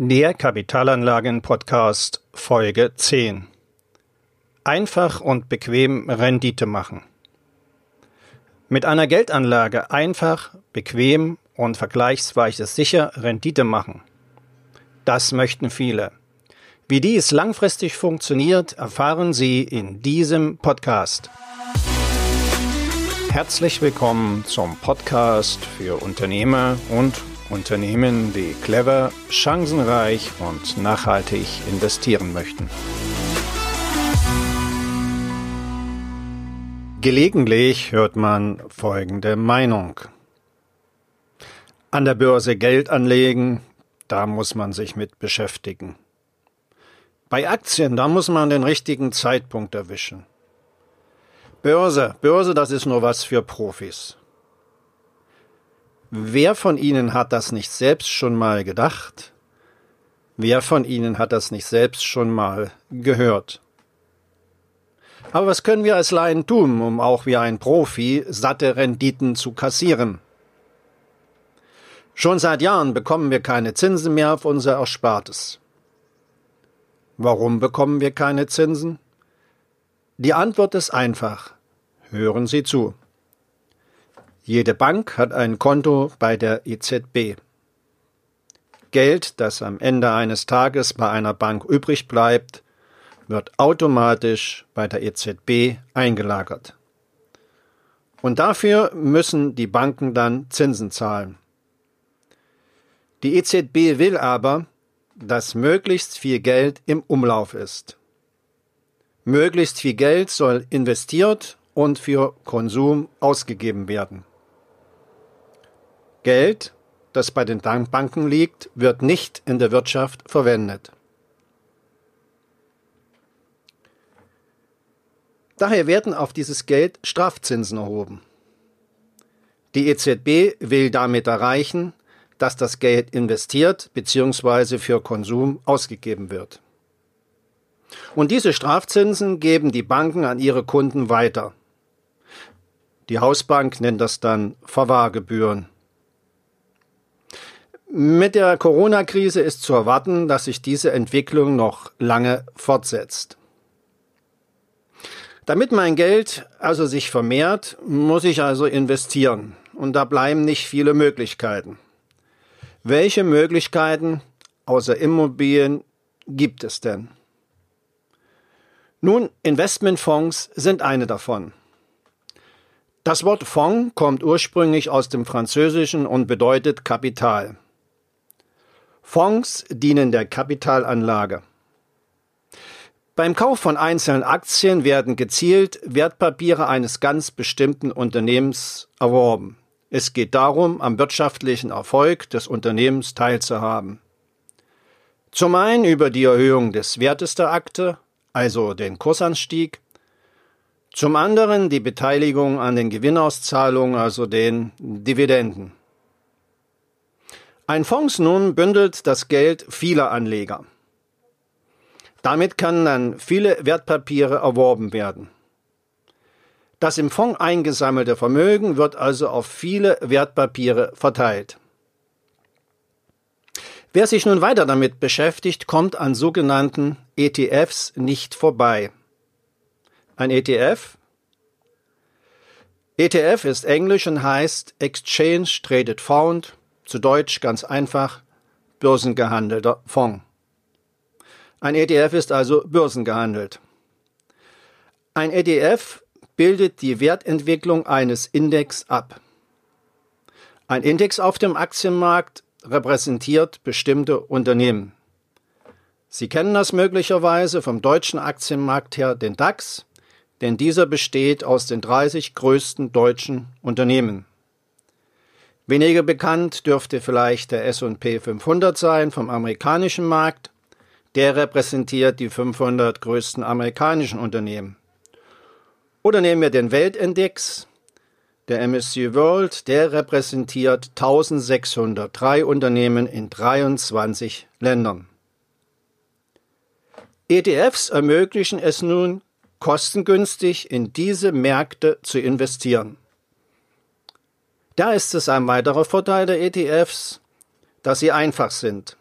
Der Kapitalanlagen-Podcast Folge 10. Einfach und bequem Rendite machen. Mit einer Geldanlage einfach, bequem und vergleichsweise sicher Rendite machen. Das möchten viele. Wie dies langfristig funktioniert, erfahren Sie in diesem Podcast. Herzlich willkommen zum Podcast für Unternehmer und Unternehmen, die clever, chancenreich und nachhaltig investieren möchten. Gelegentlich hört man folgende Meinung. An der Börse Geld anlegen, da muss man sich mit beschäftigen. Bei Aktien, da muss man den richtigen Zeitpunkt erwischen. Börse, Börse, das ist nur was für Profis. Wer von Ihnen hat das nicht selbst schon mal gedacht? Wer von Ihnen hat das nicht selbst schon mal gehört? Aber was können wir als Laien tun, um auch wie ein Profi satte Renditen zu kassieren? Schon seit Jahren bekommen wir keine Zinsen mehr auf unser Erspartes. Warum bekommen wir keine Zinsen? Die Antwort ist einfach. Hören Sie zu. Jede Bank hat ein Konto bei der EZB. Geld, das am Ende eines Tages bei einer Bank übrig bleibt, wird automatisch bei der EZB eingelagert. Und dafür müssen die Banken dann Zinsen zahlen. Die EZB will aber, dass möglichst viel Geld im Umlauf ist. Möglichst viel Geld soll investiert und für Konsum ausgegeben werden. Geld, das bei den Banken liegt, wird nicht in der Wirtschaft verwendet. Daher werden auf dieses Geld Strafzinsen erhoben. Die EZB will damit erreichen, dass das Geld investiert bzw. für Konsum ausgegeben wird. Und diese Strafzinsen geben die Banken an ihre Kunden weiter. Die Hausbank nennt das dann Verwahrgebühren. Mit der Corona-Krise ist zu erwarten, dass sich diese Entwicklung noch lange fortsetzt. Damit mein Geld also sich vermehrt, muss ich also investieren. Und da bleiben nicht viele Möglichkeiten. Welche Möglichkeiten außer Immobilien gibt es denn? Nun, Investmentfonds sind eine davon. Das Wort Fonds kommt ursprünglich aus dem Französischen und bedeutet Kapital. Fonds dienen der Kapitalanlage. Beim Kauf von einzelnen Aktien werden gezielt Wertpapiere eines ganz bestimmten Unternehmens erworben. Es geht darum, am wirtschaftlichen Erfolg des Unternehmens teilzuhaben. Zum einen über die Erhöhung des Wertes der Akte, also den Kursanstieg, zum anderen die Beteiligung an den Gewinnauszahlungen, also den Dividenden. Ein Fonds nun bündelt das Geld vieler Anleger. Damit können dann viele Wertpapiere erworben werden. Das im Fonds eingesammelte Vermögen wird also auf viele Wertpapiere verteilt. Wer sich nun weiter damit beschäftigt, kommt an sogenannten ETFs nicht vorbei. Ein ETF? ETF ist Englisch und heißt Exchange Traded Fund zu Deutsch ganz einfach börsengehandelter Fonds. Ein ETF ist also börsengehandelt. Ein ETF bildet die Wertentwicklung eines Index ab. Ein Index auf dem Aktienmarkt repräsentiert bestimmte Unternehmen. Sie kennen das möglicherweise vom deutschen Aktienmarkt her, den DAX, denn dieser besteht aus den 30 größten deutschen Unternehmen. Weniger bekannt dürfte vielleicht der S&P 500 sein vom amerikanischen Markt. Der repräsentiert die 500 größten amerikanischen Unternehmen. Oder nehmen wir den Weltindex. Der MSCI World, der repräsentiert 1603 Unternehmen in 23 Ländern. ETFs ermöglichen es nun, kostengünstig in diese Märkte zu investieren. Da ist es ein weiterer Vorteil der ETFs, dass sie einfach sind.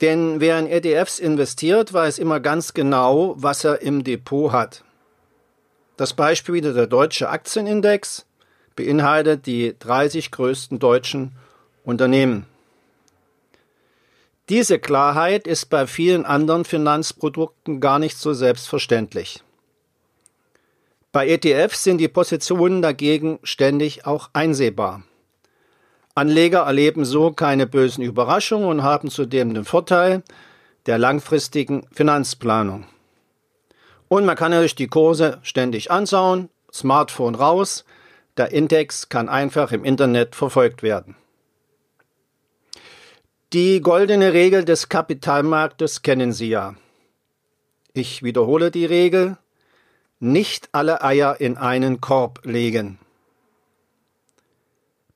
Denn wer in ETFs investiert, weiß immer ganz genau, was er im Depot hat. Das Beispiel wieder der deutsche Aktienindex beinhaltet die 30 größten deutschen Unternehmen. Diese Klarheit ist bei vielen anderen Finanzprodukten gar nicht so selbstverständlich. Bei ETFs sind die Positionen dagegen ständig auch einsehbar. Anleger erleben so keine bösen Überraschungen und haben zudem den Vorteil der langfristigen Finanzplanung. Und man kann natürlich die Kurse ständig anschauen, Smartphone raus, der Index kann einfach im Internet verfolgt werden. Die goldene Regel des Kapitalmarktes kennen Sie ja. Ich wiederhole die Regel, nicht alle Eier in einen Korb legen.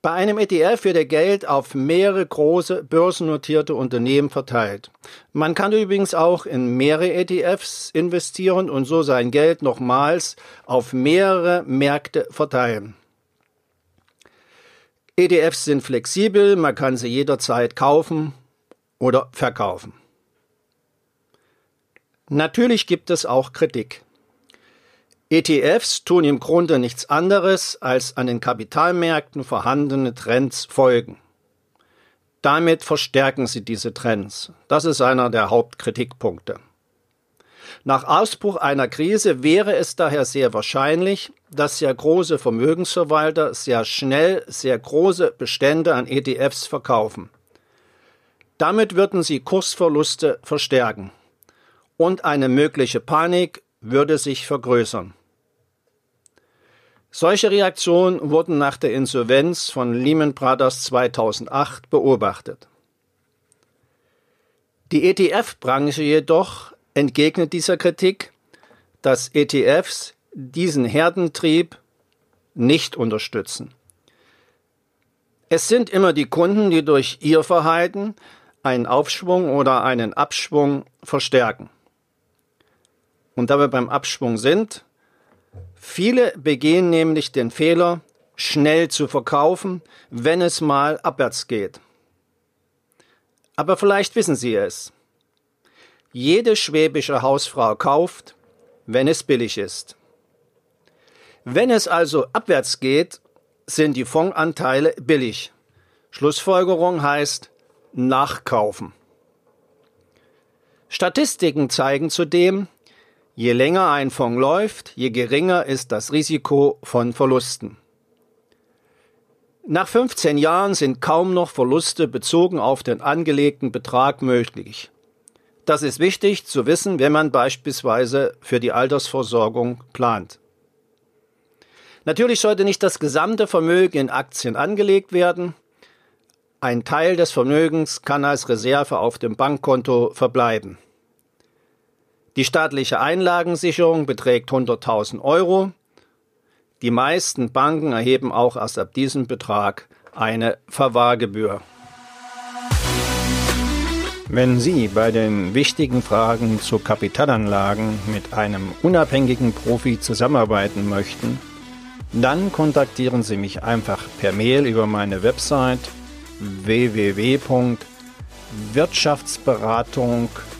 Bei einem ETF wird der Geld auf mehrere große börsennotierte Unternehmen verteilt. Man kann übrigens auch in mehrere ETFs investieren und so sein Geld nochmals auf mehrere Märkte verteilen. ETFs sind flexibel, man kann sie jederzeit kaufen oder verkaufen. Natürlich gibt es auch Kritik. ETFs tun im Grunde nichts anderes, als an den Kapitalmärkten vorhandene Trends folgen. Damit verstärken sie diese Trends. Das ist einer der Hauptkritikpunkte. Nach Ausbruch einer Krise wäre es daher sehr wahrscheinlich, dass sehr große Vermögensverwalter sehr schnell sehr große Bestände an ETFs verkaufen. Damit würden sie Kursverluste verstärken und eine mögliche Panik würde sich vergrößern. Solche Reaktionen wurden nach der Insolvenz von Lehman Brothers 2008 beobachtet. Die ETF-Branche jedoch entgegnet dieser Kritik, dass ETFs diesen Herdentrieb nicht unterstützen. Es sind immer die Kunden, die durch ihr Verhalten einen Aufschwung oder einen Abschwung verstärken. Und da wir beim Abschwung sind, Viele begehen nämlich den Fehler, schnell zu verkaufen, wenn es mal abwärts geht. Aber vielleicht wissen Sie es. Jede schwäbische Hausfrau kauft, wenn es billig ist. Wenn es also abwärts geht, sind die Fondsanteile billig. Schlussfolgerung heißt nachkaufen. Statistiken zeigen zudem, Je länger ein Fonds läuft, je geringer ist das Risiko von Verlusten. Nach 15 Jahren sind kaum noch Verluste bezogen auf den angelegten Betrag möglich. Das ist wichtig zu wissen, wenn man beispielsweise für die Altersversorgung plant. Natürlich sollte nicht das gesamte Vermögen in Aktien angelegt werden. Ein Teil des Vermögens kann als Reserve auf dem Bankkonto verbleiben. Die staatliche Einlagensicherung beträgt 100.000 Euro. Die meisten Banken erheben auch erst ab diesem Betrag eine Verwahrgebühr. Wenn Sie bei den wichtigen Fragen zu Kapitalanlagen mit einem unabhängigen Profi zusammenarbeiten möchten, dann kontaktieren Sie mich einfach per Mail über meine Website www.wirtschaftsberatung-.de